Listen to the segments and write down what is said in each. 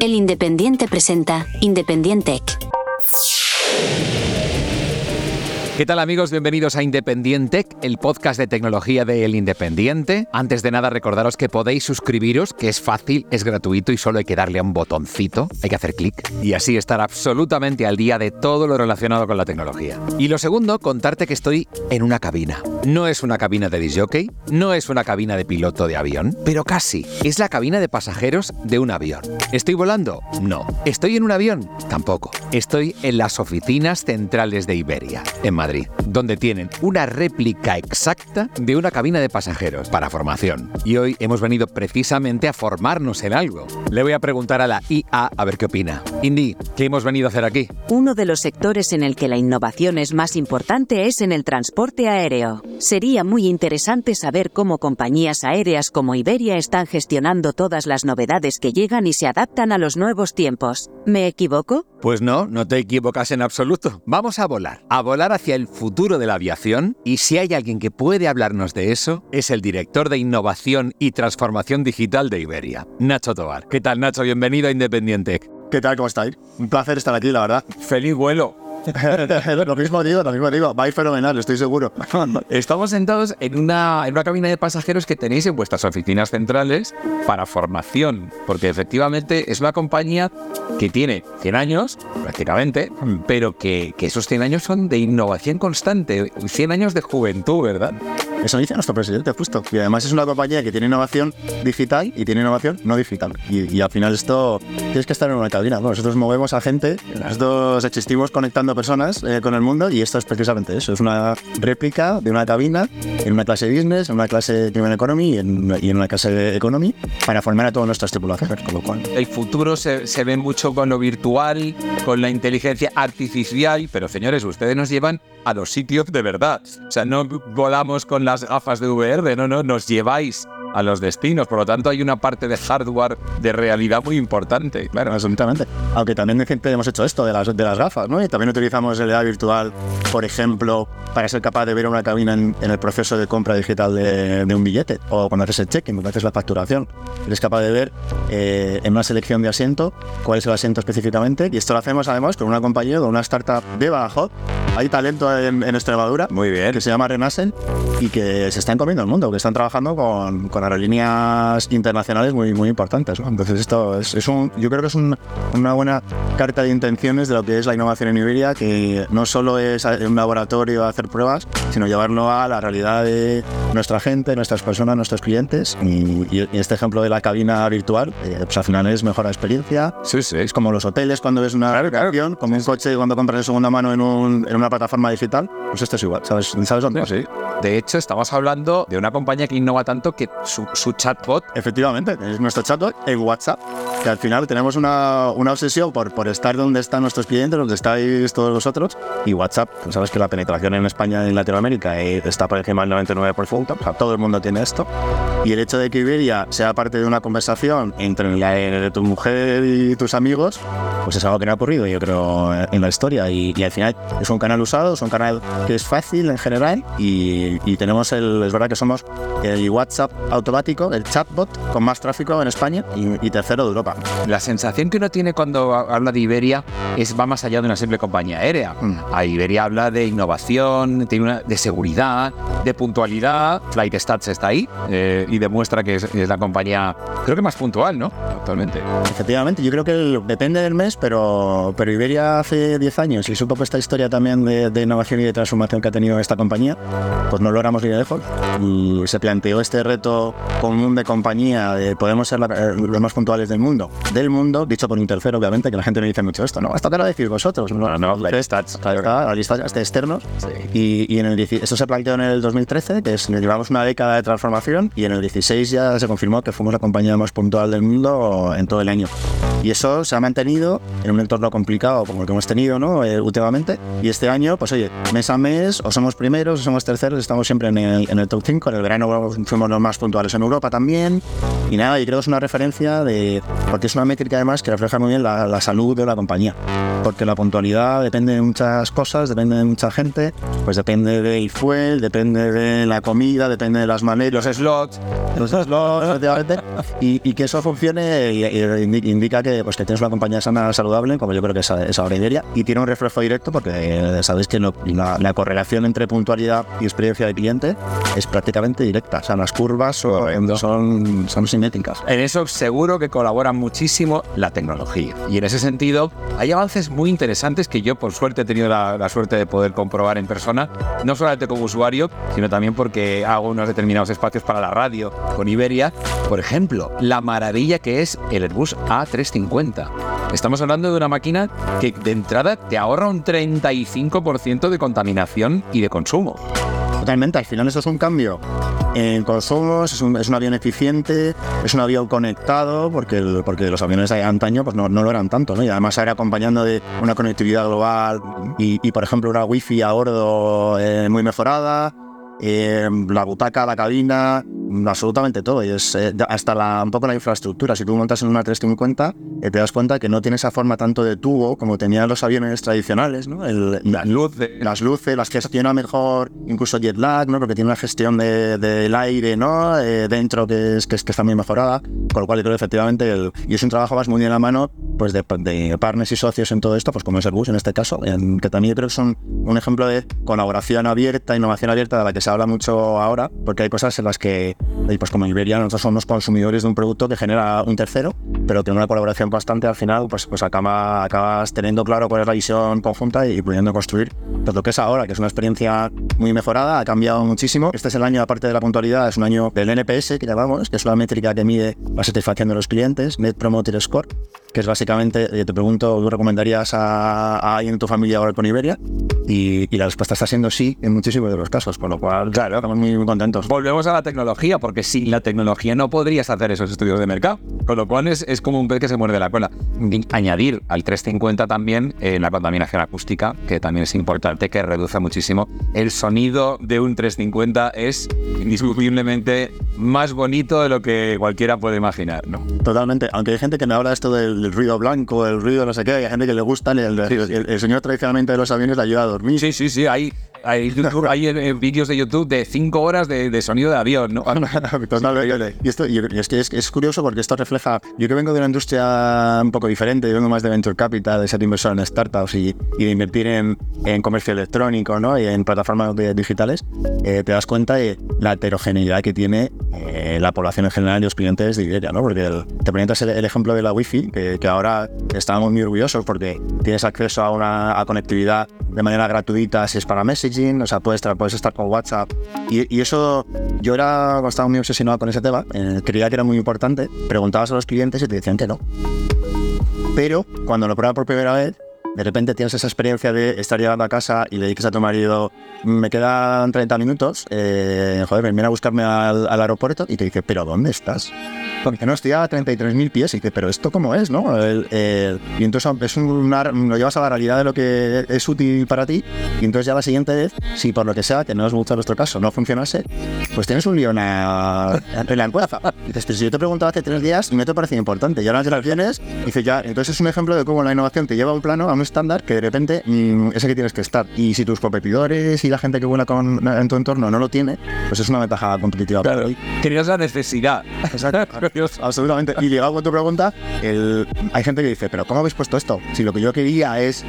El Independiente presenta Independiente ¿Qué tal amigos? Bienvenidos a Independiente, el podcast de tecnología de El Independiente. Antes de nada recordaros que podéis suscribiros, que es fácil, es gratuito y solo hay que darle a un botoncito, hay que hacer clic y así estar absolutamente al día de todo lo relacionado con la tecnología. Y lo segundo, contarte que estoy en una cabina. No es una cabina de disjockey, no es una cabina de piloto de avión, pero casi. Es la cabina de pasajeros de un avión. ¿Estoy volando? No. ¿Estoy en un avión? Tampoco. Estoy en las oficinas centrales de Iberia, en Madrid donde tienen una réplica exacta de una cabina de pasajeros para formación. Y hoy hemos venido precisamente a formarnos en algo. Le voy a preguntar a la IA a ver qué opina. Indy, ¿qué hemos venido a hacer aquí? Uno de los sectores en el que la innovación es más importante es en el transporte aéreo. Sería muy interesante saber cómo compañías aéreas como Iberia están gestionando todas las novedades que llegan y se adaptan a los nuevos tiempos. ¿Me equivoco? Pues no, no te equivocas en absoluto. Vamos a volar, a volar hacia el futuro de la aviación y si hay alguien que puede hablarnos de eso, es el director de innovación y transformación digital de Iberia, Nacho Tobar. ¿Qué tal Nacho? Bienvenido a Independiente. ¿Qué tal? ¿Cómo estáis? Un placer estar aquí, la verdad. Feliz vuelo. lo mismo digo, lo mismo digo. Va a ir fenomenal, estoy seguro. Estamos sentados en una, en una cabina de pasajeros que tenéis en vuestras oficinas centrales para formación, porque efectivamente es una compañía que tiene 100 años, prácticamente, pero que, que esos 100 años son de innovación constante, 100 años de juventud, ¿verdad? Eso dice nuestro presidente, justo. Y además es una compañía que tiene innovación digital y tiene innovación no digital. Y, al final esto tienes que estar en una cabina. nosotros movemos a gente, nosotros existimos conectando personas eh, con el mundo y esto es precisamente eso. Es una réplica de una cabina en una clase business, en una clase de Human Economy y en, una clase de Economy para formar a todas nuestras tripulaciones. Con lo cual. El futuro se, se ve mucho con lo virtual, con la inteligencia artificial, pero señores, ustedes nos llevan a los sitios de verdad. O sea, no volamos con las gafas de VR, no, no, nos lleváis a los destinos. Por lo tanto, hay una parte de hardware de realidad muy importante. Claro, absolutamente. Aunque también hemos hecho esto de las, de las gafas, ¿no? Y también utilizamos realidad virtual, por ejemplo, para ser capaz de ver una cabina en, el proceso de compra digital de, un billete. O cuando haces el check-in, cuando haces la facturación. Eres capaz de ver eh, en una selección de asiento cuál es el asiento específicamente. Y esto lo hacemos además con una compañía, con una startup de Badajoz. Hay talento en, Extremadura. Muy bien. Que se llama Renasen y que se están comiendo el mundo, que están trabajando con aerolíneas internacionales muy, muy importantes. Entonces esto es, un, yo creo que es una buena carta de intenciones de lo que es la innovación en Iberia, que no solo es un laboratorio hacer pruebas, sino llevarlo a la realidad de nuestra gente, nuestras personas, nuestros clientes. Y, este ejemplo de la cabina virtual, eh, pues al final es mejor la experiencia. Sí, sí. Es como los hoteles cuando ves una claro, como un coche cuando compras de segunda mano en, un, en, una plataforma digital, pues esto es igual. ¿Sabes, ¿sabes dónde? Sí. De hecho, estamos hablando de una compañía que innova tanto que su, chatbot. Efectivamente, es nuestro chatbot en WhatsApp, que al final tenemos una, obsesión por, estar donde están nuestros clientes, donde estáis todos vosotros, y WhatsApp, pues sabes que la penetración en España y en Latinoamérica eh, está por encima del 99%, o sea, todo el mundo tiene esto, y el hecho de que Iberia sea parte de una conversación entre la, tu mujer y tus amigos, pues es algo que no ha ocurrido, yo creo, en la historia, y, y al final es un canal usado, es un canal que es fácil en general, y, y tenemos el, es verdad que somos el WhatsApp automático el chatbot con más tráfico en España y, tercero de Europa. La sensación que uno tiene cuando habla de Iberia es va más allá de una simple compañía aérea. Mm. A Iberia habla de innovación, tiene una, de seguridad, de puntualidad. Flight Stats está ahí eh, y demuestra que es, la compañía, creo que más puntual, ¿no? Actualmente. Efectivamente, yo creo que depende del mes, pero, pero Iberia hace 10 años y poco esta historia también de, innovación y de transformación que ha tenido esta compañía, pues no logramos ir lejos y se planteó este reto común de compañía, de podemos ser eh, los más puntuales del mundo, del mundo, dicho por un tercero, obviamente, que la gente no dice mucho esto, ¿no? Esto te lo decís vosotros, ¿no? No, no, stats. externos. Sí. Y, en el esto se planteó en el 2013, que es, llevamos una década de transformación, y en el 16 ya se confirmó que fuimos la compañía más puntual del mundo en todo el año. Y eso se ha mantenido en un entorno complicado como el que hemos tenido, ¿no? Eh, últimamente. Y este año, pues oye, mes a mes, o somos primeros o somos terceros, estamos siempre en el, en el top 5. En el verano fuimos los más puntuales en Europa también. Y nada, y creo que es una referencia de. Porque es una métrica además que refleja muy bien la salud de la compañía. Porque la puntualidad depende de muchas cosas, depende de mucha gente, pues depende del fuel, depende de la comida, depende de las maneras. Los slots. Los slots, efectivamente. Y, y que eso funcione y- y indica que, pues, que tienes una compañía sana, saludable, como yo creo que es, es ahora Iberia, y tiene un reflejo directo porque eh, sabéis que lo- la, la correlación entre puntualidad y experiencia de cliente es prácticamente directa. O sea, las curvas son, son, son simétricas. En eso seguro que colabora muchísimo la tecnología. Y en ese sentido, hay avances muy interesantes que yo, por suerte, he tenido la, suerte de poder comprobar en persona, no solamente como usuario, sino también porque hago unos determinados espacios para la radio con Iberia. Por ejemplo, la maravilla que es el Airbus A350. Estamos hablando de una máquina que de entrada te ahorra un 35% de contaminación y de consumo. Totalmente, al final eso es un cambio en consumos, es un, avión eficiente, es un avión conectado, porque, porque los aviones de antaño pues no, no lo eran tanto, ¿no? Y además era acompañando de una conectividad global y, y, por ejemplo, una wifi a bordo eh, muy mejorada, eh, la butaca, la cabina, absolutamente todo. Y es eh, hasta la, un poco la infraestructura. Si tú montas en una 350, eh, te das cuenta que no tiene esa forma tanto de tubo como tenían los aviones tradicionales, ¿no? El- Las luces. las luces, las una mejor, incluso jet lag, ¿no? Porque tiene una gestión de- del aire, ¿no? Eh, dentro que, es, que, es- que está muy mejorada, con lo cual yo creo que efectivamente, el- y es un trabajo más muy de la mano, pues de, de partners y socios en todo esto, pues como es Airbus en este caso, en- que también yo creo que son un ejemplo de colaboración abierta, innovación abierta, de la que se habla mucho ahora, porque hay cosas en las que, y pues como Iberia, nosotros somos consumidores de un producto que genera un tercero, pero que una colaboración constante al final, pues, pues acaba, acabas teniendo claro cuál es la visión conjunta y pudiendo construir. Pues, lo que es ahora, que es una experiencia muy mejorada, ha cambiado muchísimo. Este es el año, aparte de la puntualidad, es un año del NPS, que llamamos, que es una métrica que mide la satisfacción de los clientes, Net Promoter Score, que es básicamente, eh, te pregunto, ¿tú recomendarías a, a alguien en tu familia ahora con Iberia? Y, y la respuesta está siendo sí en muchísimos de los casos, con lo cual, claro, estamos muy, muy contentos. Volvemos a la tecnología, porque sin la tecnología no podrías hacer esos estudios de mercado. Con lo cual es, es como un pez que se muerde la cola. Añadir al 350 también eh, la contaminación acústica, que también es importante, que reduce muchísimo. El sonido de un 350 es indiscutiblemente más bonito de lo que cualquiera puede imaginar, ¿no? Totalmente, aunque hay gente que me habla esto del ruido blanco, el ruido no sé qué, hay gente que le gusta, el, el, el- el sonido tradicionalmente de los aviones le ayuda a dormir. Sí, sí, sí, hay, hay, YouTube- hay eh, vídeos de YouTube de 5 horas de, de sonido de avión, ¿no? Y, esto, y es que es, es curioso porque esto refleja. Yo que vengo de una industria un poco diferente, yo vengo más de venture capital, de ser inversor en startups y, y de invertir en, en comercio electrónico ¿no? y en plataformas digitales, eh, te das cuenta de la heterogeneidad que tiene eh, la población en general y los clientes de Iberia. ¿no? Porque el- te presentas el, el ejemplo de la Wi-Fi, que, que ahora estamos muy orgullosos porque tienes acceso a una a conectividad de manera gratuita si es para o sea, puedes estar, puedes estar con WhatsApp. Y, y eso, yo era, estaba muy obsesionado con ese tema, eh, creía que era muy importante, preguntabas a los clientes y te decían que no. Pero cuando lo pruebas por primera vez, de repente tienes esa experiencia de estar llegando a casa y le dices a tu marido, me quedan 30 minutos, eh, joder, ven a buscarme al, al aeropuerto y te dice, pero ¿dónde estás? Porque no estoy a 33.000 pies y dice, pero ¿esto cómo es? ¿no? El- el- y entonces es una, lo llevas a la realidad de lo que es útil para ti y entonces ya la siguiente vez, si por lo que sea, que no es mucho nuestro caso, no funcionase, pues tienes un lío en la, en. Y dices, pero si yo te preguntaba hace tres días, no te parecía importante. Y ahora ya las tienes, y dices, ya, entonces es un ejemplo de cómo la innovación te lleva a un plano, a un estándar que de repente mm, es el que tienes que estar. Y si tus competidores y la gente que vuela con, en tu entorno no lo tiene, pues es una ventaja competitiva. ti. Tenías la necesidad. Exacto. Absolutamente. Y llegado con tu pregunta, el- hay gente que dice, pero ¿cómo habéis puesto esto? Si lo que yo quería es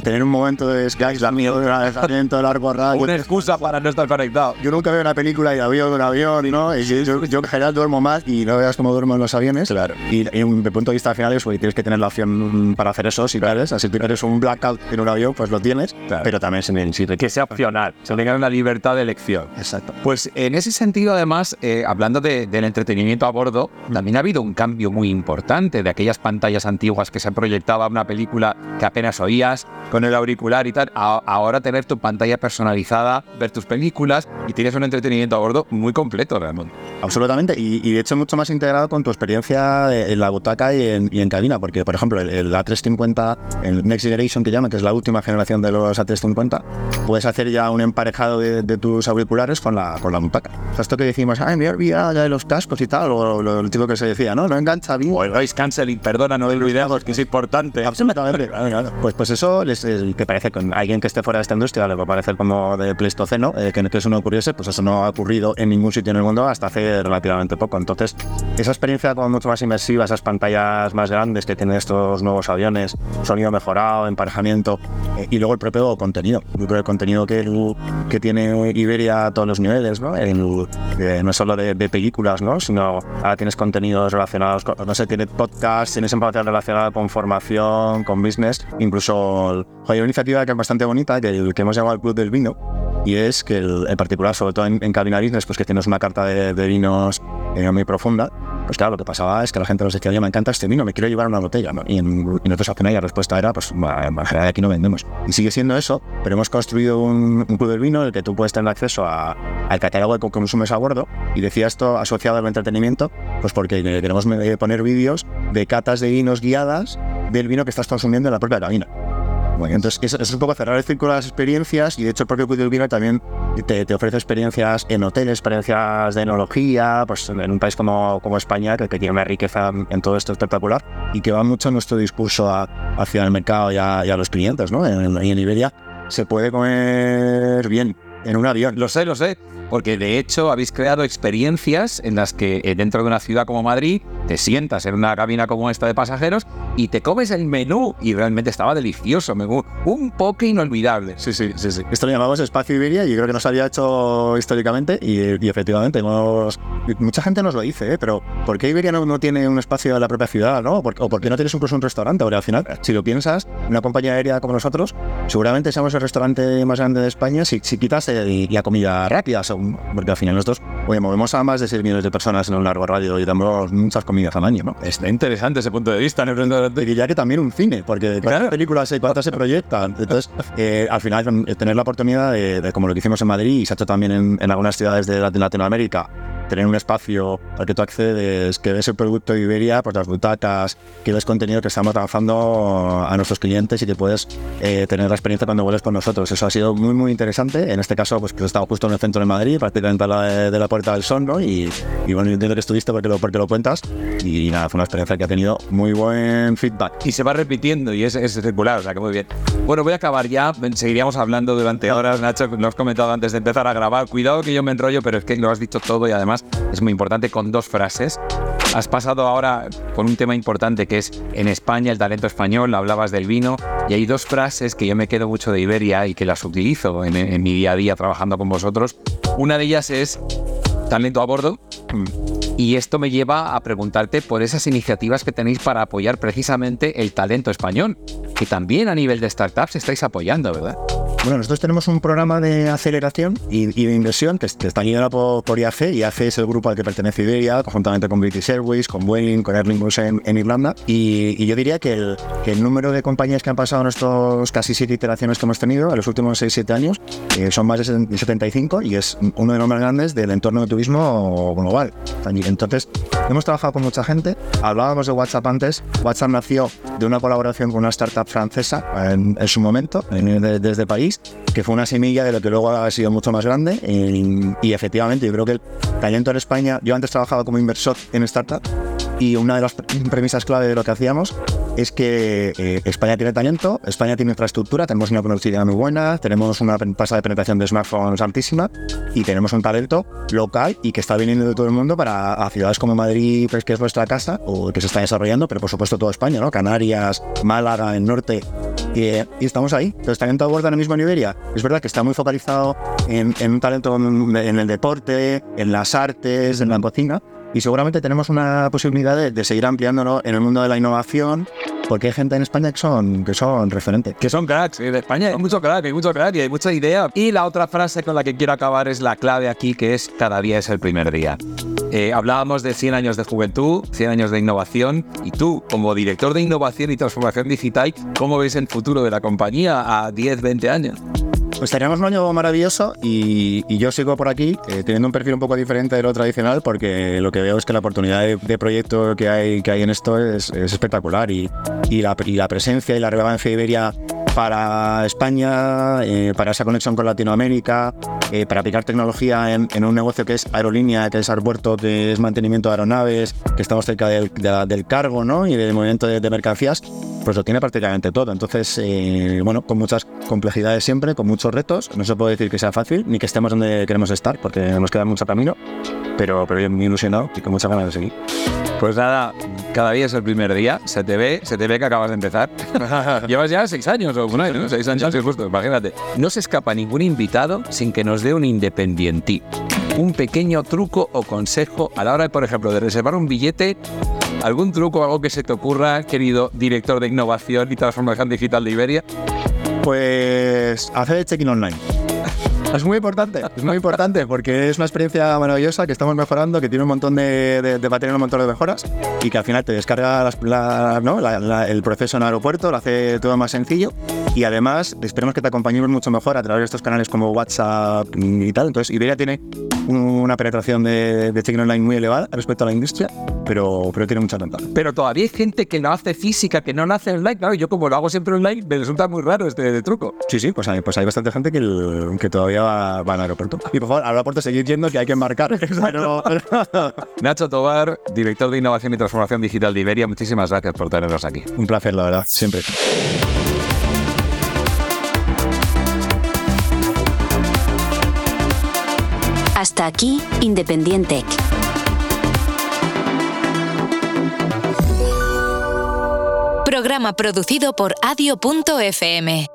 tener un momento de aislamiento, de aislamiento largo rato. Una excusa para no estar conectado. Yo nunca veo una película y avión de un avión, ¿no? Y yo, yo, en general duermo más y no veas cómo duermo en los aviones. Claro. Y, y de punto de vista final es que tienes que tener la opción para hacer eso, si quieres. Si tú eres un blackout en un avión, pues lo tienes. Claro. Pero también se necesita Que sea opcional, que tengan una libertad de elección. Exacto. Pues en ese sentido, además, eh, hablando de- del entretenimiento a bordo, también ha habido un cambio muy importante de aquellas pantallas antiguas que se proyectaba una película que apenas oías con el auricular y tal. A- ahora tener tu pantalla personalizada, ver tus películas y tienes un entretenimiento a bordo muy completo realmente. Absolutamente, y, y de hecho mucho más integrado con tu experiencia en la butaca y en, y en cabina, porque por ejemplo el, el A350, el Next Generation que llaman, que es la última generación de los A350, puedes hacer ya un emparejado de, de tus auriculares con la, con la butaca. O sea, esto que decimos, ay, me he olvidado ya de los cascos y tal, o lo, lo tipo que se decía, ¿no? No engancha bien. O el noise cancelling, perdona, no del video, que es importante. Absolutamente. Pues, pues eso, les, eh, que parece con alguien que esté fuera de esta industria, le va a parecer como de Pleistoceno, eh, que, que eso no ocurriese, pues eso no ha ocurrido en ningún sitio en el mundo hasta hace relativamente poco. Entonces, esa experiencia como mucho más inmersiva, esas pantallas más grandes que tienen estos nuevos aviones, sonido mejorado, emparejamiento eh, y luego el propio contenido. Yo creo el contenido que, que tiene Iberia a todos los niveles, ¿no? no solo de, películas, ¿no? Sino ahora tienes contenidos relacionados con, no sé, tienes podcast, tienes información relacionada con formación, con business, incluso hay una iniciativa que es bastante bonita, que, que hemos llamado el Club del Vino, y es que en particular, sobre todo en, en Cabina Business, pues que tienes una carta de, vinos eh, muy profunda, pues claro, lo que pasaba es que la gente nos decía, oye, me encanta este vino, me quiero llevar una botella, ¿no? Y, en, nosotros al final la respuesta era, pues en general aquí no vendemos. Y sigue siendo eso, pero hemos construido un, club del vino en el que tú puedes tener acceso a, al catálogo que consumes a bordo, y decía esto asociado al entretenimiento, pues porque queremos poner vídeos de catas de vinos guiadas del vino que estás consumiendo en la propia cabina entonces, eso, es un poco cerrar el círculo de las experiencias y de hecho el propio Cuido Vino también te, ofrece experiencias en hoteles, experiencias de enología, pues en un país como, como España que, tiene una riqueza en todo esto espectacular y que va mucho nuestro discurso hacia el mercado y a, los clientes, ¿no? En, en Iberia se puede comer bien en un avión. Lo sé, lo sé porque de hecho habéis creado experiencias en las que eh, dentro de una ciudad como Madrid te sientas en una cabina como esta de pasajeros y te comes el menú y realmente estaba delicioso, un poco inolvidable. Sí, sí, sí, sí. Esto lo llamamos Espacio Iberia y creo que nos había hecho históricamente y, efectivamente mucha gente nos lo dice, ¿eh? pero ¿por qué Iberia no, tiene un espacio en la propia ciudad? ¿no? ¿O por qué no tienes incluso un restaurante? Porque al final, si lo piensas, una compañía aérea como nosotros, seguramente seamos el restaurante más grande de España si, quitas eh, la comida rápida, porque al final nosotros oye, movemos a más de 6 millones de personas en un largo radio y damos muchas comidas al año, ¿no? Está interesante ese punto de vista, ¿no? Y ya que también un cine, porque cuántas películas hay, cuántas se proyectan. Entonces, eh, al final, tener la oportunidad de, como lo que hicimos en Madrid y se ha hecho también en, en algunas ciudades de Latinoamérica, tener un espacio al que tú accedes, que ves el producto de Iberia, pues las butacas, que ves contenido que estamos lanzando a nuestros clientes y que puedes eh, tener la experiencia cuando vuelves con nosotros. Eso ha sido muy, muy interesante. En este caso, pues que estado justo en el centro de Madrid, prácticamente a la de, la Puerta del Sol, ¿no? Y, bueno, yo entiendo que estuviste porque lo, porque lo cuentas. Y, nada, fue una experiencia que ha tenido muy buen feedback. Y se va repitiendo y es, es circular, o sea que muy bien. Bueno, voy a acabar ya. Seguiríamos hablando durante horas, Nacho, lo has comentado antes de empezar a grabar. Cuidado que yo me enrollo, pero es que lo has dicho todo y además es muy importante con dos frases. Has pasado ahora con un tema importante que es en España el talento español, hablabas del vino y hay dos frases que yo me quedo mucho de Iberia y que las utilizo en, en mi día a día trabajando con vosotros. Una de ellas es talento a bordo. Y esto me lleva a preguntarte por esas iniciativas que tenéis para apoyar precisamente el talento español, que también a nivel de startups estáis apoyando, ¿verdad? Bueno, nosotros tenemos un programa de aceleración y, de inversión que, está liderado por, IAC. IAC es el grupo al que pertenece Iberia, conjuntamente con British Airways, con Boeing, con Aer Lingus en, Irlanda. Y, yo diría que el, número de compañías que han pasado en estos casi siete iteraciones que hemos tenido en los últimos 6-7 años eh, son más de 75 y es uno de los más grandes del entorno de turismo global. Entonces, hemos trabajado con mucha gente. Hablábamos de WhatsApp antes. WhatsApp nació de una colaboración con una startup francesa en, su momento, desde París que fue una semilla de lo que luego ha sido mucho más grande. Y, efectivamente, yo creo que el talento en España, yo antes trabajaba como inversor en startup y una de las premisas clave de lo que hacíamos es que eh, España tiene talento, España tiene infraestructura, tenemos una conectividad muy buena, tenemos una tasa de penetración de smartphones altísima y tenemos un talento local y que está viniendo de todo el mundo para a ciudades como Madrid, pues, que es nuestra casa, o que se está desarrollando, pero por supuesto toda España, ¿no? Canarias, Málaga, el norte, y, estamos ahí. Entonces, talento a bordo ahora mismo en Iberia. Es verdad que está muy focalizado en, un talento en, el deporte, en las artes, en la cocina, y seguramente tenemos una posibilidad de, seguir ampliándolo en el mundo de la innovación porque hay gente en España que son, que son referentes. Que son cracks. En España hay mucho crack, hay mucho crack y hay mucha idea. Y la otra frase con la que quiero acabar es la clave aquí, que es cada día es el primer día. Eh, hablábamos de 100 años de juventud, 100 años de innovación, y tú, como director de innovación y transformación digital, ¿cómo ves el futuro de la compañía a 10, 20 años? Pues teníamos un año maravilloso y, yo sigo por aquí eh, teniendo un perfil un poco diferente de lo tradicional porque lo que veo es que la oportunidad de, proyecto que hay, que hay en esto es, espectacular y, la, la, presencia y la relevancia de Iberia para España, eh, para esa conexión con Latinoamérica, eh, para aplicar tecnología en, un negocio que es aerolínea, que es aeropuerto, que es mantenimiento de aeronaves, que estamos cerca del, del cargo ¿no? y del movimiento de, de mercancías pues lo tiene prácticamente todo. Entonces, eh, bueno, con muchas complejidades siempre, con muchos retos. No se puede decir que sea fácil ni que estemos donde queremos estar, porque nos queda mucho camino, pero, pero yo muy ilusionado y con muchas ganas de seguir. Pues nada, cada día es el primer día, se te ve, se te ve que acabas de empezar. Llevas ya seis años o un año, ¿no? Seis años, justo, imagínate. No se escapa ningún invitado sin que nos dé un independiente. Un pequeño truco o consejo a la hora, por ejemplo, de reservar un billete ¿Algún truco o algo que se te ocurra, querido director de innovación y transformación digital de Iberia? Pues hacer el check-in online. Es muy importante, es muy importante porque es una experiencia maravillosa que estamos mejorando, que tiene un montón de, de, de tener un montón de mejoras y que al final te descarga las, la, ¿no? la, la, el proceso en aeropuerto, lo hace todo más sencillo y además esperemos que te acompañemos mucho mejor a través de estos canales como WhatsApp y tal. Entonces Iberia tiene una penetración de, de check-in online muy elevada respecto a la industria, pero, pero tiene mucha ventaja. Pero todavía hay gente que no hace física, que no nace online. Claro, yo como lo hago siempre online, me resulta muy raro este de truco. Sí, sí, pues hay, pues hay bastante gente que, el, que todavía va, va, al aeropuerto. Y por favor, al aeropuerto seguir yendo que hay que embarcar. Pero... Nacho Tobar, director de Innovación y Transformación Digital de Iberia, muchísimas gracias por tenernos aquí. Un placer, la verdad, siempre. Aquí, Independiente. Programa producido por adio.fm.